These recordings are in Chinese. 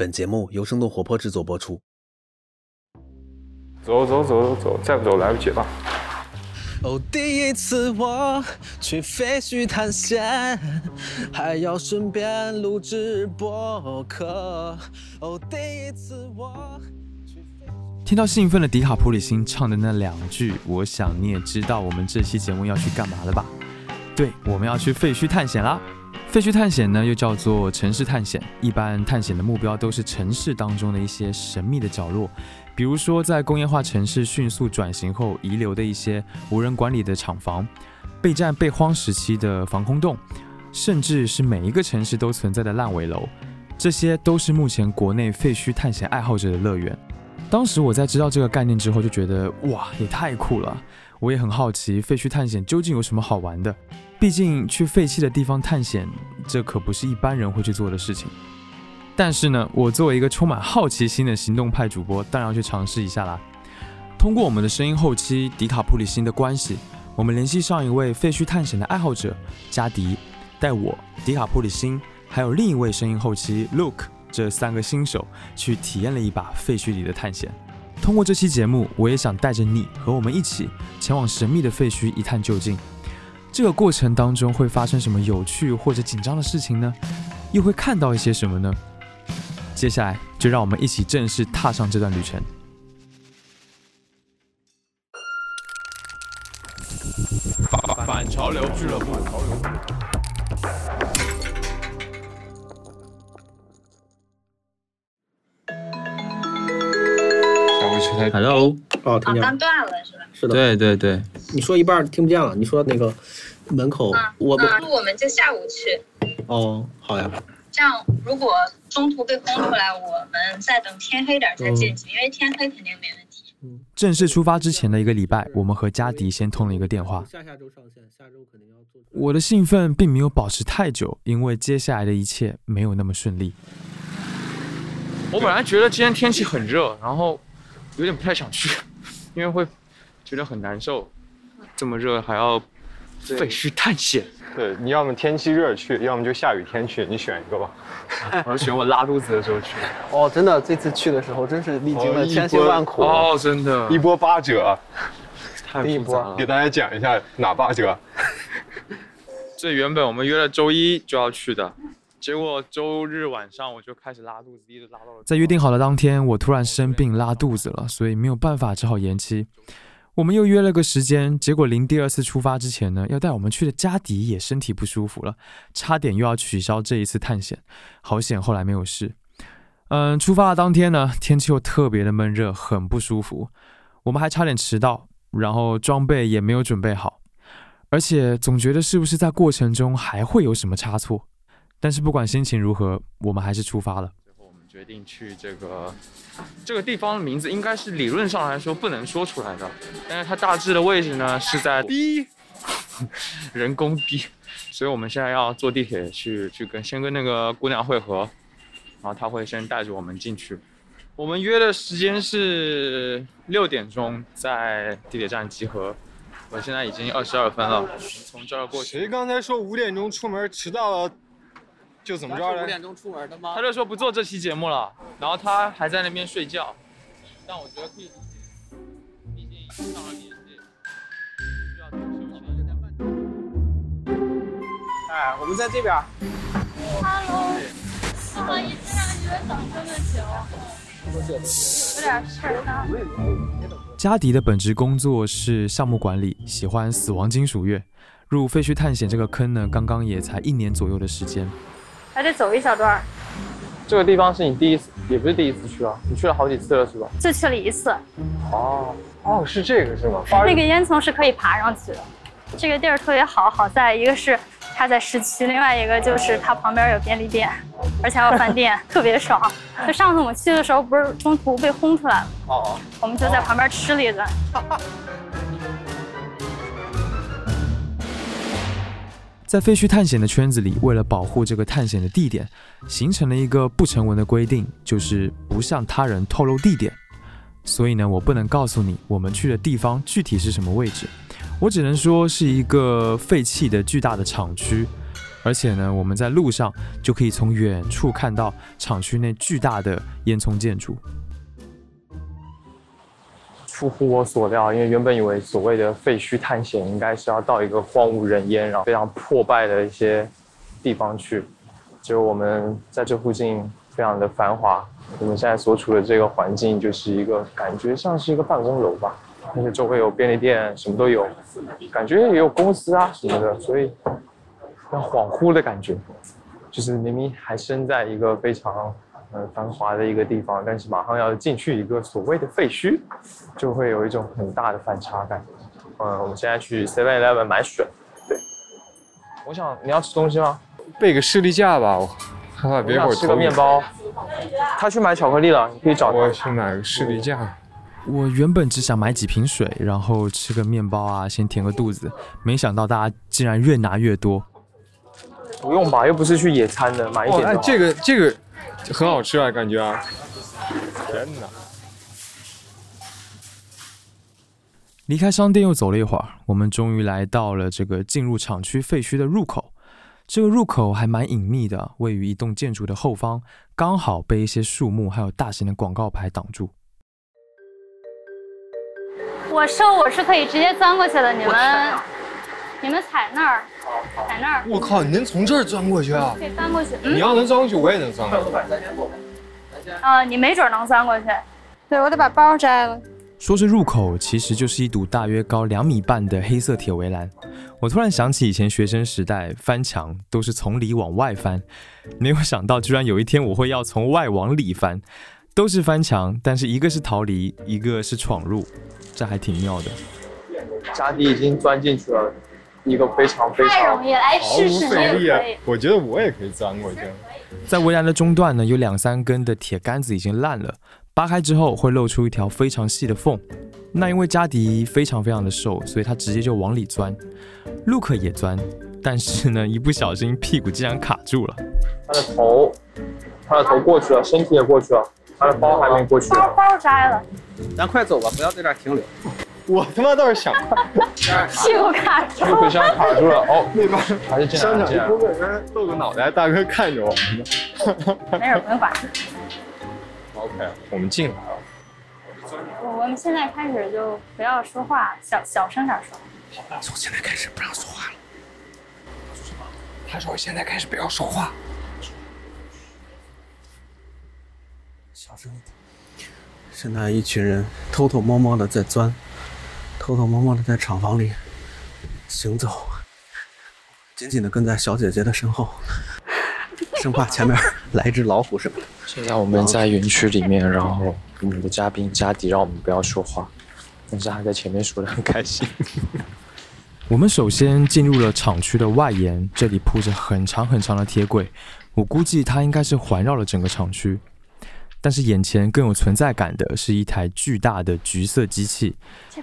本节目由生动活泼制作播出。走走走走走，再不走来不及了。哦，第一次我去废墟探险，还要顺便录制播客。哦，第一次我听到兴奋的迪卡普里辛唱的那两句，我想你也知道我们这期节目要去干嘛了吧？对，我们要去废墟探险啦！废墟探险呢，又叫做城市探险，一般探险的目标都是城市当中的一些神秘的角落，比如说在工业化城市迅速转型后遗留的一些无人管理的厂房、备战备荒时期的防空洞，甚至是每一个城市都存在的烂尾楼，这些都是目前国内废墟探险爱好者的乐园。当时我在知道这个概念之后，就觉得哇，也太酷了！我也很好奇废墟探险究竟有什么好玩的。毕竟去废弃的地方探险，这可不是一般人会去做的事情。但是呢，我作为一个充满好奇心的行动派主播，当然要去尝试一下啦。通过我们的声音后期迪卡普里辛的关系，我们联系上一位废墟探险的爱好者加迪，带我迪卡普里辛还有另一位声音后期 Luke 这三个新手去体验了一把废墟里的探险。通过这期节目，我也想带着你和我们一起前往神秘的废墟一探究竟。这个过程当中会发生什么有趣或者紧张的事情呢？又会看到一些什么呢？接下来就让我们一起正式踏上这段旅程。反潮流俱乐部。Hello，哦，听哦，见了刚，断了是吧？是的。对对对，你说一半儿听不见了，你说那个门口，啊，我们嗯，我们就下午去，哦，好呀，这样如果中途被轰出来，我们再等天黑点儿再进去，因为天黑肯定没问题。正式出发之前的一个礼拜，我们和加迪先通了一个电话。下下周上线，下周肯定要做。我的兴奋并没有保持太久，因为接下来的一切没有那么顺利。我本来觉得今天天气很热，然后有点不太想去，因为会觉得很难受。这么热还要废墟探险，对，你要么天气热去，要么就下雨天去，你选一个吧。我要选我拉肚子的时候去。哦，真的，这次去的时候真是历经了千辛万苦。哦，真的，一波八折，太第一波了给。大家讲一下哪八折。这原本我们约了周一就要去的，结果周日晚上我就开始拉肚子，一直拉到了。在约定好的当天，我突然生病拉肚子了，所以没有办法，只好延期。我们又约了个时间，结果临第二次出发之前呢，要带我们去的加迪也身体不舒服了，差点又要取消这一次探险。好险，后来没有事。嗯，出发的当天呢，天气又特别的闷热，很不舒服，我们还差点迟到，然后装备也没有准备好，而且总觉得是不是在过程中还会有什么差错。但是不管心情如何，我们还是出发了。决定去这个这个地方的名字，应该是理论上来说不能说出来的，但是它大致的位置呢是在 B 人工 B，所以我们现在要坐地铁去去跟先跟那个姑娘会合，然后她会先带着我们进去。我们约的时间是六点钟在地铁站集合，我现在已经二十二分了，从这儿过去。谁刚才说五点钟出门迟到了，就怎么着来？钟出门的吗他就说不做这期节目了，然后他还在那边睡觉，但我觉得可以理解，毕竟上了年纪，需要多休息。哎，我们在这边。Hello，不好意思让你们等这么久，有点事儿呢。加迪的本职工作是项目管理，喜欢死亡金属乐。入废墟探险这个坑呢，刚刚也才一年左右的时间。还得走一小段儿，这个地方是你第一次，也不是第一次去啊，你去了好几次了是吧？就去了一次。哦哦，是这个是吗？那个烟囱是可以爬上去的，这个地儿特别好，好在一个是它在市区，另外一个就是它旁边有便利店，而且还有饭店，特别爽。就上次我们去的时候，不是中途被轰出来了，哦，我们就在旁边吃了一顿。在废墟探险的圈子里，为了保护这个探险的地点，形成了一个不成文的规定，就是不向他人透露地点。所以呢，我不能告诉你我们去的地方具体是什么位置，我只能说是一个废弃的巨大的厂区。而且呢，我们在路上就可以从远处看到厂区内巨大的烟囱建筑。出乎我所料，因为原本以为所谓的废墟探险应该是要到一个荒无人烟、然后非常破败的一些地方去，结果我们在这附近非常的繁华。我们现在所处的这个环境就是一个感觉像是一个办公楼吧，而且周围有便利店，什么都有，感觉也有公司啊什么的，所以非常恍惚的感觉，就是明明还身在一个非常呃繁华的一个地方，但是马上要进去一个所谓的废墟，就会有一种很大的反差感。嗯，我们现在去 Seven Eleven 买水。对，我想你要吃东西吗？备个士力架吧，我害怕别会儿吃个面包。他去买巧克力了，你可以找我。去买个士力架。我原本只想买几瓶水，然后吃个面包啊，先填个肚子，没想到大家竟然越拿越多。不用吧，又不是去野餐的，买一点就好。这个这个很好吃啊，感觉啊。天哪！离开商店又走了一会儿，我们终于来到了这个进入厂区废墟的入口。这个入口还蛮隐秘的，位于一栋建筑的后方，刚好被一些树木还有大型的广告牌挡住。我瘦我是可以直接钻过去的，你们你们踩那儿，踩那儿，我靠，你能从这儿钻过去啊？可以钻过去。你嗯，要能钻过去，我也能钻过去。呃，你没准能钻过去。对，我得把包摘了。说是入口，其实就是一堵大约高两米半的黑色铁围栏。我突然想起以前学生时代翻墙都是从里往外翻，没有想到居然有一天我会要从外往里翻，都是翻墙，但是一个是逃离，一个是闯入，这还挺妙的。家底已经钻进去了，一个非常非常毫无试试，你费力啊！我觉得我也可以钻过去。在围栏的中段呢，有两三根的铁杆子已经烂了，扒开之后会露出一条非常细的缝。那因为加迪非常非常的瘦，所以他直接就往里钻。陆克也钻，但是呢，一不小心屁股竟然卡住了。他的头，他的头过去了，身体也过去了，他的包还没过去。包包摘了，咱快走吧，不要在这儿停留。我他妈倒是想看屁股卡住。陆克现在卡住了，哦，那边还是进来商了，进来了。场工作人员露个脑袋，大哥看着我们呢。没事，不用管。OK，我们进来了。我们现在开始就不要说话，小小声点说。从现在开始不让说话了。他说现在开始不要说话。小声一点。现在一群人偷偷摸摸的在钻，偷偷摸摸的在厂房里行走，紧紧的跟在小姐姐的身后，生怕前面来一只老虎什么的。现在我们在园区里面，然后我们的嘉宾加迪让我们不要说话，但是他在前面说的很开心。我们首先进入了厂区的外沿，这里铺着很长很长的铁轨，我估计它应该是环绕了整个厂区。但是眼前更有存在感的是一台巨大的橘色机器，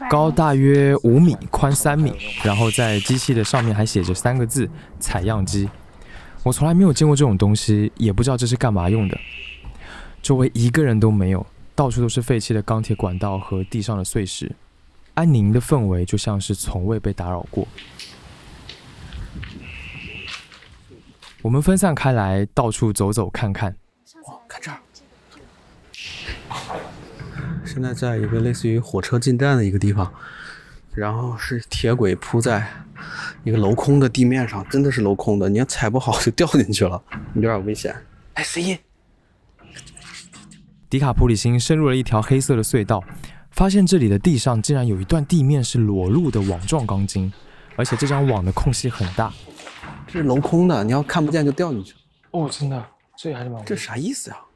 高大约五米，宽三米，然后在机器的上面还写着三个字“采样机”。我从来没有见过这种东西，也不知道这是干嘛用的。周围一个人都没有，到处都是废弃的钢铁管道和地上的碎石，安宁的氛围就像是从未被打扰过。我们分散开来，到处走走看看。看这儿，现在在一个类似于火车进站的一个地方，然后是铁轨铺在一个镂空的地面上，真的是镂空的，你要踩不好就掉进去了，有点危险。哎，谁音？迪卡普里星深入了一条黑色的隧道，发现这里的地上竟然有一段地面是裸露的网状钢筋，而且这张网的空隙很大。这是镂空的，你要看不见就掉进去了，哦，真的，这还是蛮这啥意思呀、有点危险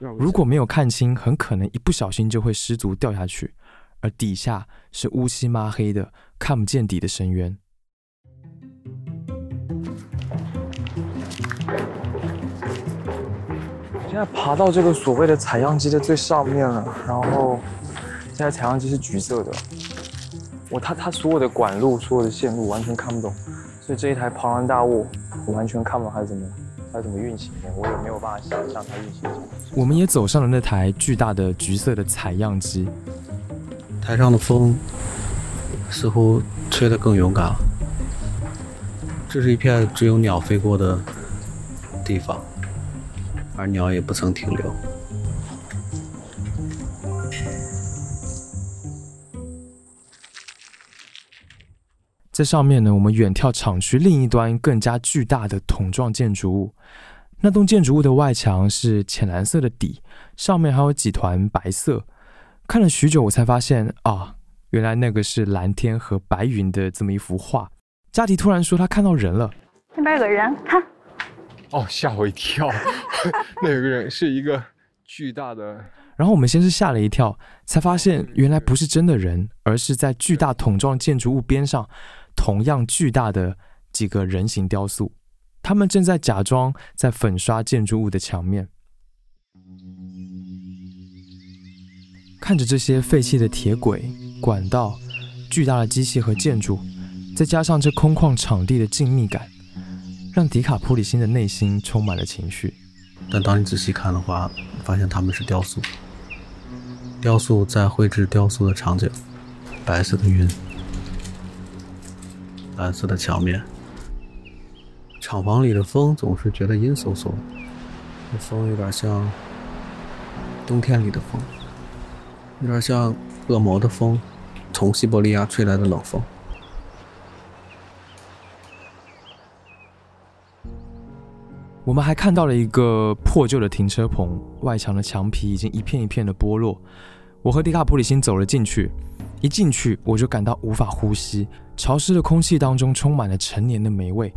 如果没有看清，很可能一不小心就会失足掉下去，而底下是乌漆抹黑的、看不见底的深渊。现在爬到这个所谓的采样机的最上面了，然后现在采样机是橘色的，我它它所有的管路、所有的线路完全看不懂，所以这一台庞然大物我完全看不懂它是怎么它怎么运行的，我也没有办法想象它运行。我们也走上了那台巨大的橘色的采样机，台上的风似乎吹得更勇敢了。这是一片只有鸟飞过的地方，而鸟也不曾停留。在上面呢，我们远眺厂区另一端更加巨大的桶状建筑物。那栋建筑物的外墙是浅蓝色的底，上面还有几团白色。看了许久，我才发现啊，原来那个是蓝天和白云的这么一幅画。佳迪突然说他看到人了，那边有个人，看，哦，吓我一跳！那有个人是一个巨大的，然后我们先是吓了一跳，才发现原来不是真的人，而是在巨大桶状建筑物边上。同样巨大的几个人形雕塑，他们正在假装在粉刷建筑物的墙面。看着这些废弃的铁轨、管道、巨大的机器和建筑，再加上这空旷场地的静谧感，让迪卡普里辛的内心充满了情绪。但当你仔细看的话，发现他们是雕塑，雕塑在绘制雕塑的场景，白色的云。蓝色的墙面，厂房里的风总是觉得阴飕飕，这风有点像冬天里的风，有点像恶魔的风，从西伯利亚吹来的冷风。我们还看到了一个破旧的停车棚，外墙的墙皮已经一片一片的剥落。我和迪卡普里辛走了进去，一进去我就感到无法呼吸。潮湿的空气当中充满了陈年的霉味，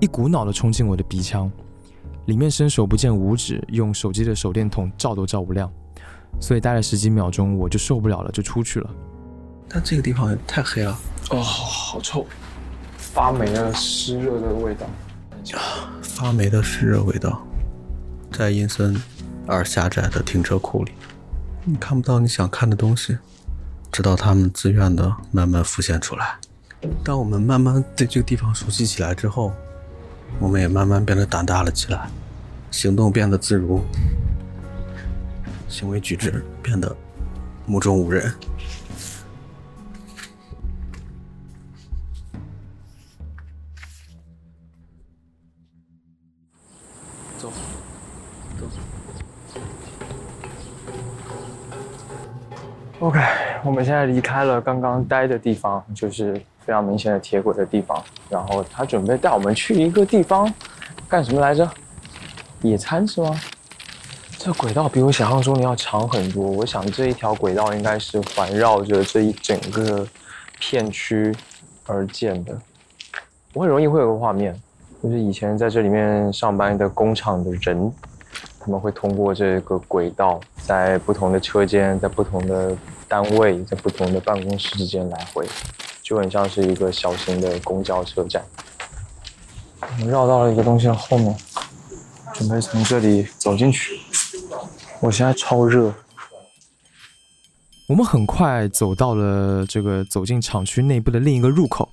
一股脑的冲进我的鼻腔，里面伸手不见五指，用手机的手电筒照都照不亮，所以待了十几秒钟我就受不了了，就出去了。但这个地方也太黑了，哦，好臭，发霉的湿热的味道，发霉的湿热味道，在阴森而狭窄的停车库里，你看不到你想看的东西，直到他们自愿的慢慢浮现出来。当我们慢慢对这个地方熟悉起来之后，我们也慢慢变得胆大了起来，行动变得自如，行为举止变得目中无人。走，走。OK，我们现在离开了刚刚待的地方，就是。非常明显的铁轨的地方，然后他准备带我们去一个地方，干什么来着？野餐是吗？这轨道比我想象中的要长很多。我想这一条轨道应该是环绕着这一整个片区而建的。我很容易会有个画面，就是以前在这里面上班的工厂的人，他们会通过这个轨道，在不同的车间、在不同的单位、在不同的办公室之间来回。就很像是一个小型的公交车站。我们绕到了一个东西的后面，准备从这里走进去。我现在超热。我们很快走到了这个走进厂区内部的另一个入口，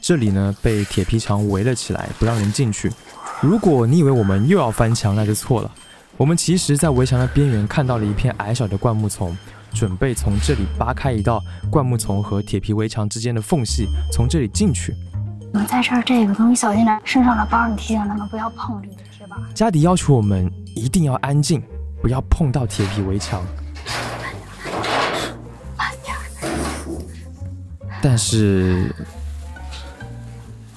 这里呢被铁皮墙围了起来，不让人进去。如果你以为我们又要翻墙，那就错了。我们其实，在围墙的边缘看到了一片矮小的灌木丛。准备从这里扒开一道灌木丛和铁皮围墙之间的缝隙，从这里进去。我们在这儿，这个东西小心点。身上的包，你提醒他们不要碰这个铁板。加迪要求我们一定要安静，不要碰到铁皮围墙。但是，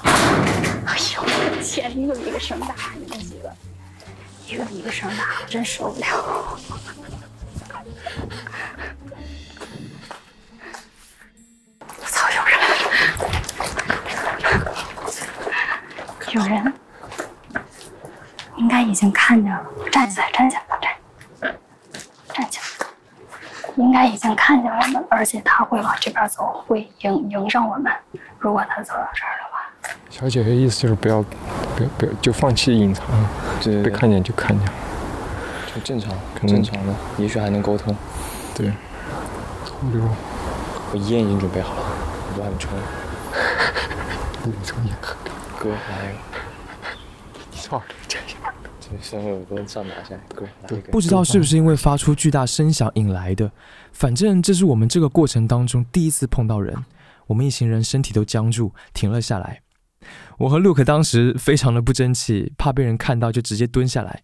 哎呦，我的天，一个比一个声大，你们几个，一个比一个声大，真受不了。有人，应该已经看见了。站起来，站起来，站，站起来。应该已经看见我们，而且他会往这边走，会迎迎上我们。如果他走到这儿的话，小姐的意思就是不要，不要，不要，就放弃隐藏，对，被看见就看见，就正常，正常的，也许还能沟通。对，偷溜。我烟已经准备好了，我还没抽。你抽 烟可。哥来，操 这样，这身上有个上拿下，哥来不知道是不是因为发出巨大声响引来的，反正这是我们这个过程当中第一次碰到人，我们一行人身体都僵住，停了下来。我和 Luke 当时非常的不争气，怕被人看到，就直接蹲下来。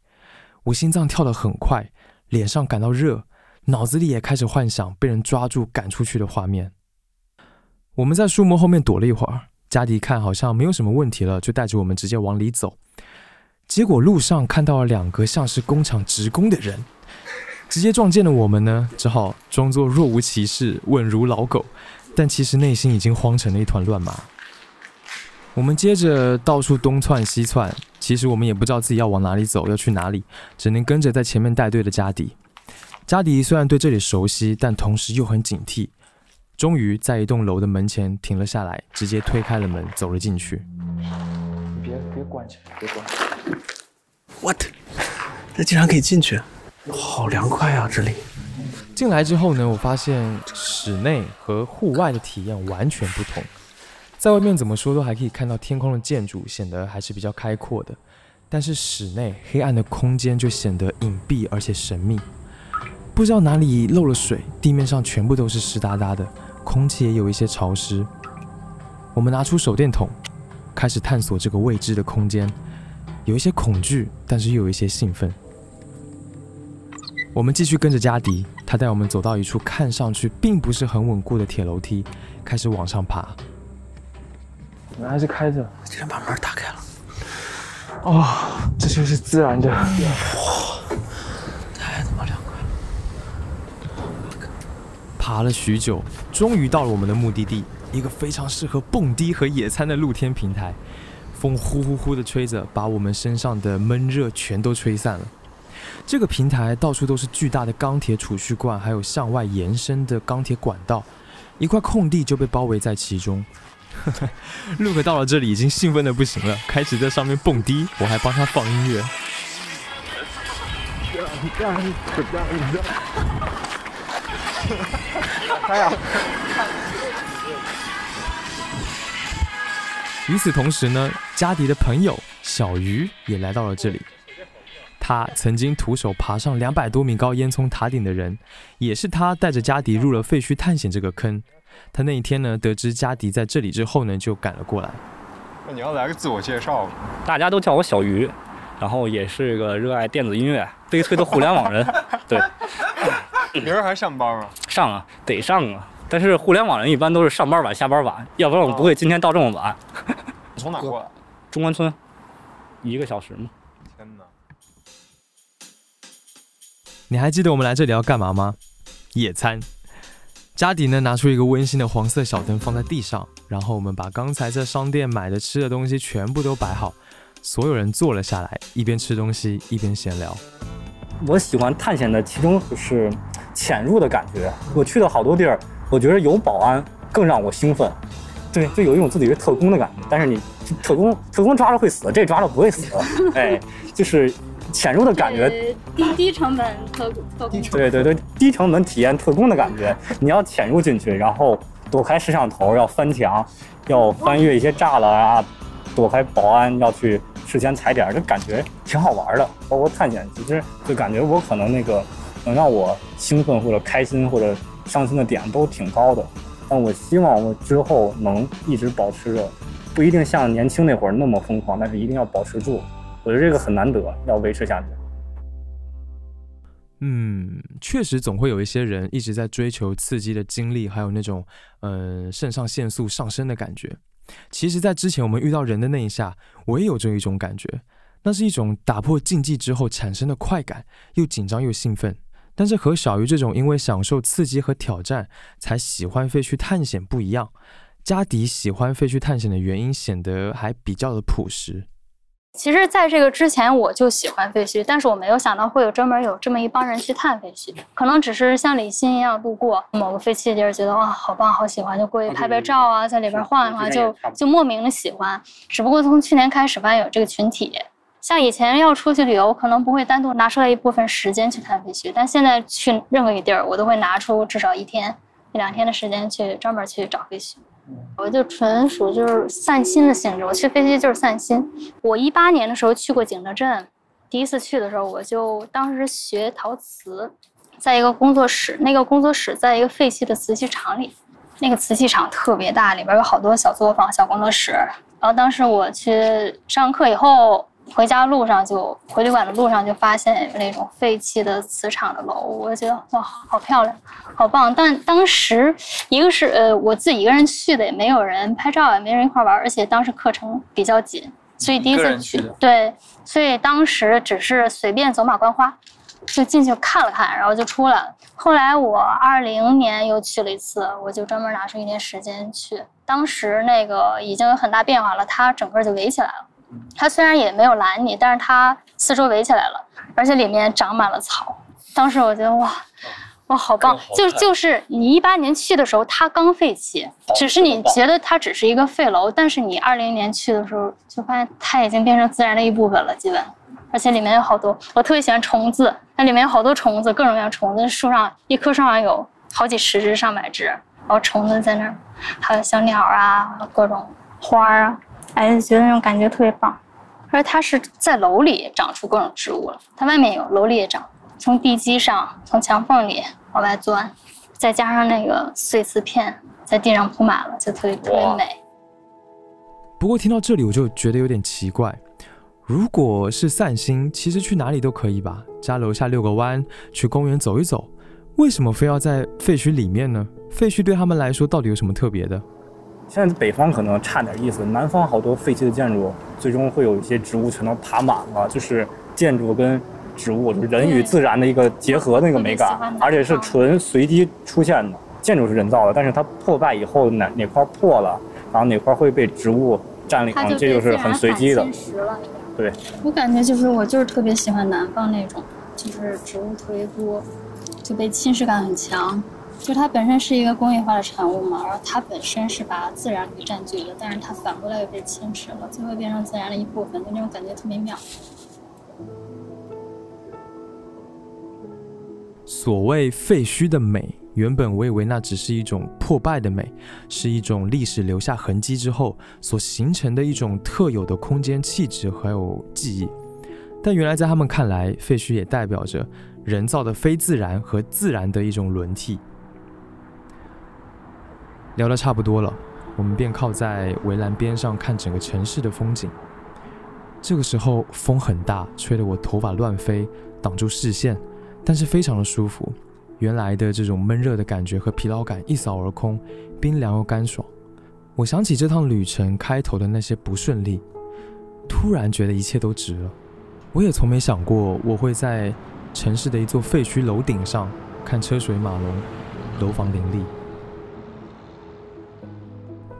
我心脏跳得很快，脸上感到热，脑子里也开始幻想被人抓住赶出去的画面。我们在树木后面躲了一会儿，加迪看好像没有什么问题了，就带着我们直接往里走。结果路上看到了两个像是工厂职工的人，直接撞见了我们呢，只好装作若无其事，稳如老狗，但其实内心已经慌成了一团乱麻。我们接着到处东窜西窜，其实我们也不知道自己要往哪里走，要去哪里，只能跟着在前面带队的加迪。加迪虽然对这里熟悉，但同时又很警惕。终于在一栋楼的门前停了下来，直接推开了门，走了进去。你别别关起来，别关起来。What？这竟然可以进去，好凉快啊！这里。进来之后呢，我发现室内和户外的体验完全不同。在外面怎么说都还可以看到天空的建筑，显得还是比较开阔的。但是室内黑暗的空间就显得隐蔽而且神秘。不知道哪里漏了水，地面上全部都是湿哒哒的，空气也有一些潮湿。我们拿出手电筒，开始探索这个未知的空间，有一些恐惧，但是又有一些兴奋。我们继续跟着加迪，他带我们走到一处看上去并不是很稳固的铁楼梯，开始往上爬。门还是开着。竟然把门打开了，哦，这就是自然的。太他妈凉快了！爬了许久，终于到了我们的目的地，一个非常适合蹦迪和野餐的露天平台。风呼呼呼地吹着，把我们身上的闷热全都吹散了。这个平台到处都是巨大的钢铁储蓄罐，还有向外延伸的钢铁管道，一块空地就被包围在其中。Luke 到了这里已经兴奋的不行了，开始在上面蹦迪，我还帮他放音乐。与此同时呢，加迪的朋友小鱼也来到了这里。他曾经徒手爬上两百多米高烟囱塔顶的人，也是他带着加迪入了废墟探险这个坑。他那一天呢，得知加迪在这里之后呢，就赶了过来。那你要来个自我介绍，大家都叫我小鱼，然后也是个热爱电子音乐、悲催的互联网人。对，明儿还上班吗？上啊，得上啊。但是互联网人一般都是上班晚、下班晚，要不然我们不会今天到这么晚。你从哪过来？中关村，一个小时吗。天哪！你还记得我们来这里要干嘛吗？野餐。家迪呢拿出一个温馨的黄色小灯放在地上，然后我们把刚才在商店买的吃的东西全部都摆好，所有人坐了下来，一边吃东西一边闲聊。我喜欢探险的其中就是潜入的感觉。我去了好多地儿，我觉得有保安更让我兴奋。对，就有一种自己是特工的感觉。但是你特工特工抓了会死，这抓了不会死。哎，就是潜入的感觉。低低成本特特工。对对对，低成本体验特工的感觉。你要潜入进去，然后躲开摄像头，要翻墙，要翻越一些栅栏啊，躲开保安，要去事先踩点，这感觉挺好玩的。包括探险，其实就感觉我可能那个能让我兴奋或者开心或者伤心的点都挺高的。但我希望我之后能一直保持着，不一定像年轻那会儿那么疯狂，但是一定要保持住。我觉得这个很难得，要维持下去。嗯，确实总会有一些人一直在追求刺激的经历，还有那种、呃、肾上腺素上升的感觉。其实，在之前我们遇到人的那一下，我也有这一种感觉，那是一种打破禁忌之后产生的快感，又紧张又兴奋。但是和小鱼这种因为享受刺激和挑战才喜欢废墟探险不一样，加迪喜欢废墟探险的原因显得还比较的朴实。其实，在这个之前我就喜欢废墟，但是我没有想到会有专门有这么一帮人去探废墟。可能只是像李欣一样路过某个废弃的地儿，觉得哇好棒好喜欢，就过去拍拍照啊，在里边晃一晃，就就莫名的喜欢。只不过从去年开始发现有这个群体，像以前要出去旅游，可能不会单独拿出来一部分时间去探废墟，但现在去任何一个地儿，我都会拿出至少一天一两天的时间去专门去找废墟。我就纯属就是散心的性质，我去废墟就是散心。我一八年的时候去过景德镇，第一次去的时候，我就当时学陶瓷，在一个工作室，那个工作室在一个废弃的瓷器厂里，那个瓷器厂特别大，里边有好多小作坊、小工作室，然后当时我去上课以后，回家路上就回旅馆的路上就发现有那种废弃的磁场的楼，我觉得哇，好漂亮，好棒。但当时一个是呃我自己一个人去的，也没有人拍照，也没人一块玩，而且当时课程比较紧，所以第一次去对，所以当时只是随便走马观花。就进去看了看，然后就出来了。后来我二零年又去了一次，我就专门拿出一天时间去。当时那个已经有很大变化了，它整个就围起来了。它虽然也没有拦你，但是它四周围起来了，而且里面长满了草。当时我觉得哇，哇好棒！就就是你一八年去的时候，它刚废弃，只是你觉得它只是一个废楼，但是你二零年去的时候，就发现它已经变成自然的一部分了，基本。而且里面有好多，我特别喜欢虫子。那里面有好多虫子，各种各样虫子。树上一棵树上有好几十只、上百只，然后虫子在那儿，还有小鸟啊，各种花儿啊，哎，觉得那种感觉特别棒。而且它是在楼里长出各种植物了，它外面有，楼里也长，从地基上、从墙缝里往外钻，再加上那个碎瓷片在地上铺满了，就特别特别美。不过听到这里，我就觉得有点奇怪。如果是散心，其实去哪里都可以吧，家楼下遛个弯，去公园走一走，为什么非要在废墟里面呢？废墟对他们来说到底有什么特别的？现在北方可能差点意思，南方好多废弃的建筑，最终会有一些植物全都爬满了，就是建筑跟植物，就是人与自然的一个结合那个美感，而且是纯随机出现的。建筑是人造的，但是它破败以后哪哪块破了，然后哪块会被植物占领，这就是很随机的。对，我感觉就是我就是特别喜欢南方那种，就是植物特别多，就被侵蚀感很强。就它本身是一个工业化的产物嘛，然后它本身是把自然给占据了，但是它反过来又被侵蚀了，最后变成自然的一部分，就那种感觉特别妙。所谓废墟的美。原本我以为那只是一种破败的美，是一种历史留下痕迹之后所形成的一种特有的空间气质还有记忆，但原来在他们看来，废墟也代表着人造的非自然和自然的一种轮替。聊得差不多了，我们便靠在围栏边上看整个城市的风景。这个时候风很大，吹得我头发乱飞，挡住视线，但是非常的舒服。原来的这种闷热的感觉和疲劳感一扫而空，冰凉又干爽。我想起这趟旅程开头的那些不顺利，突然觉得一切都值了。我也从没想过我会在城市的一座废墟楼顶上看车水马龙，楼房林立。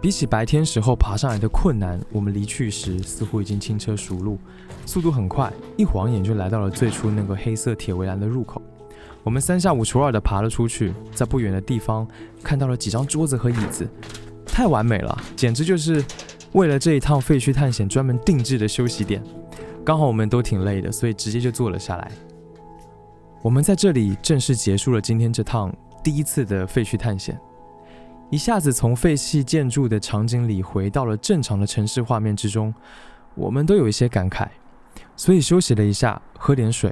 比起白天时候爬上来的困难，我们离去时似乎已经轻车熟路，速度很快，一晃眼就来到了最初那个黑色铁围栏的入口。我们三下五除二地爬了出去，在不远的地方看到了几张桌子和椅子，太完美了，简直就是为了这一趟废墟探险专门定制的休息点。刚好我们都挺累的，所以直接就坐了下来。我们在这里正式结束了今天这趟第一次的废墟探险，一下子从废弃建筑的场景里回到了正常的城市画面之中，我们都有一些感慨，所以休息了一下，喝点水。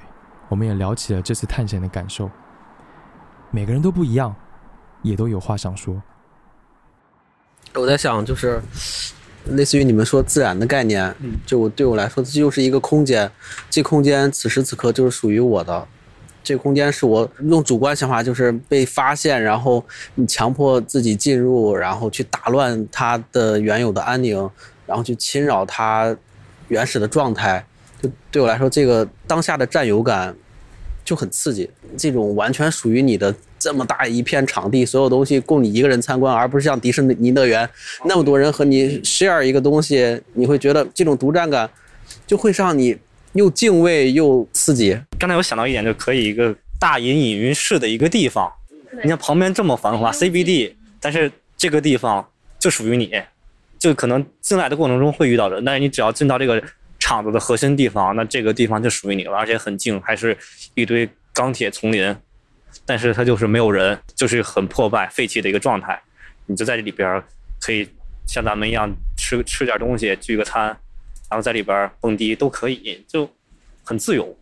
我们也聊起了这次探险的感受，每个人都不一样，也都有话想说。我在想，就是类似于你们说自然的概念，就我对我来说，这就是一个空间，这空间此时此刻就是属于我的，这空间是我用主观想法就是被发现，然后你强迫自己进入，然后去打乱它的原有的安宁，然后去侵扰它原始的状态。就对我来说，这个当下的占有感就很刺激。这种完全属于你的这么大一片场地，所有东西供你一个人参观，而不是像迪士尼乐园那么多人和你 share 一个东西，你会觉得这种独占感就会让你又敬畏又刺激。刚才我想到一点，就可以一个大隐隐于市的一个地方，你看旁边这么繁华 CBD，但是这个地方就属于你，就可能进来的过程中会遇到的，但是你只要进到这个。厂子的核心地方，那这个地方就属于你了，而且很静，还是一堆钢铁丛林，但是它就是没有人，就是很破败废弃的一个状态。你就在这里边，可以像咱们一样吃吃点东西，聚个餐，然后在里边蹦迪都可以，就很自由。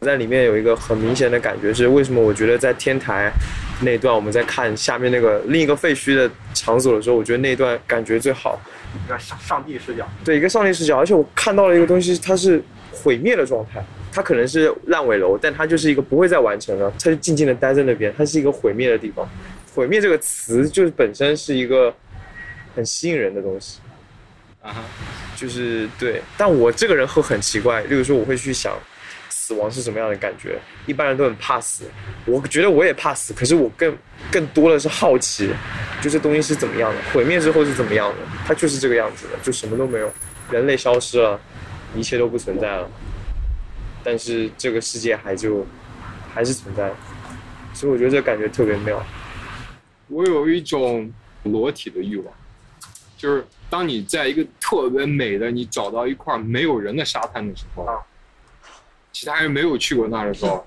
我在里面有一个很明显的感觉是，为什么我觉得在天台那段我们在看下面那个另一个废墟的场所的时候，我觉得那段感觉最好。一个上上帝视角，对，一个上帝视角，而且我看到了一个东西，它是毁灭的状态，它可能是烂尾楼，但它就是一个不会再完成了，它就静静的待在那边，它是一个毁灭的地方。毁灭这个词就是本身是一个很吸引人的东西。啊哈，就是对，但我这个人会很奇怪，例如说我会去想死亡是什么样的感觉，一般人都很怕死，我觉得我也怕死，可是我更更多的是好奇，就这东西是怎么样的，毁灭之后是怎么样的，它就是这个样子的，就什么都没有，人类消失了，一切都不存在了，但是这个世界还就还是存在，所以我觉得这感觉特别妙。我有一种裸体的欲望，就是当你在一个特别美的，你找到一块没有人的沙滩的时候，其他人没有去过那儿的时候，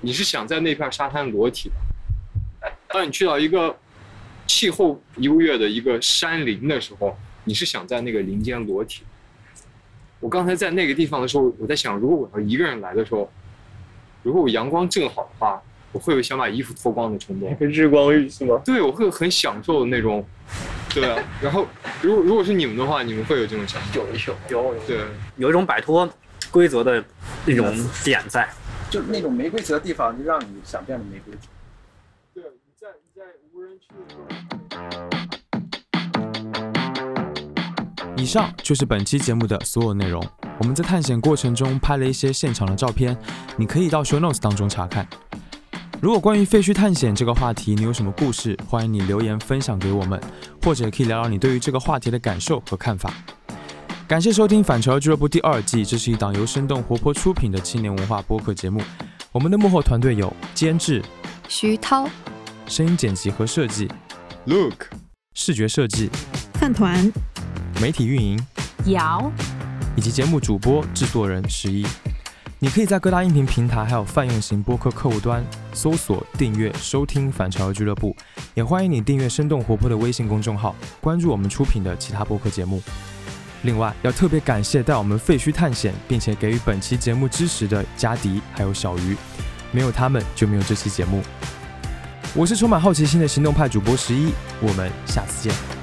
你是想在那片沙滩裸体的。当你去到一个气候优越的一个山林的时候，你是想在那个林间裸体。我刚才在那个地方的时候，我在想，如果我要一个人来的时候，如果我阳光正好的话，我会有想把衣服脱光的冲动。日光浴是吗？对，我会很享受那种，对啊。然后，如果如果是你们的话，你们会有这种想法？有有有对，有一种摆脱规则的那种点在。就那种没规则的地方，就让你想变得没规则。对，你在你在无人区的时候。以上就是本期节目的所有内容。我们在探险过程中拍了一些现场的照片，你可以到 show notes 当中查看。如果关于废墟探险这个话题你有什么故事，欢迎你留言分享给我们，或者可以聊聊你对于这个话题的感受和看法。感谢收听《反潮俱乐部》第二季，这是一档由生动活泼出品的青年文化播客节目。我们的幕后团队有监制徐涛、声音剪辑和设计 Look、视觉设计饭团、媒体运营姚，以及节目主播制作人十一。你可以在各大音频平台还有泛用型播客客户端搜索、订阅、收听《反潮流俱乐部》，也欢迎你订阅生动活泼的微信公众号，关注我们出品的其他播客节目。另外，要特别感谢带我们废墟探险，并且给予本期节目支持的嘉迪还有小鱼，没有他们就没有这期节目。我是充满好奇心的行动派主播十一，我们下次见。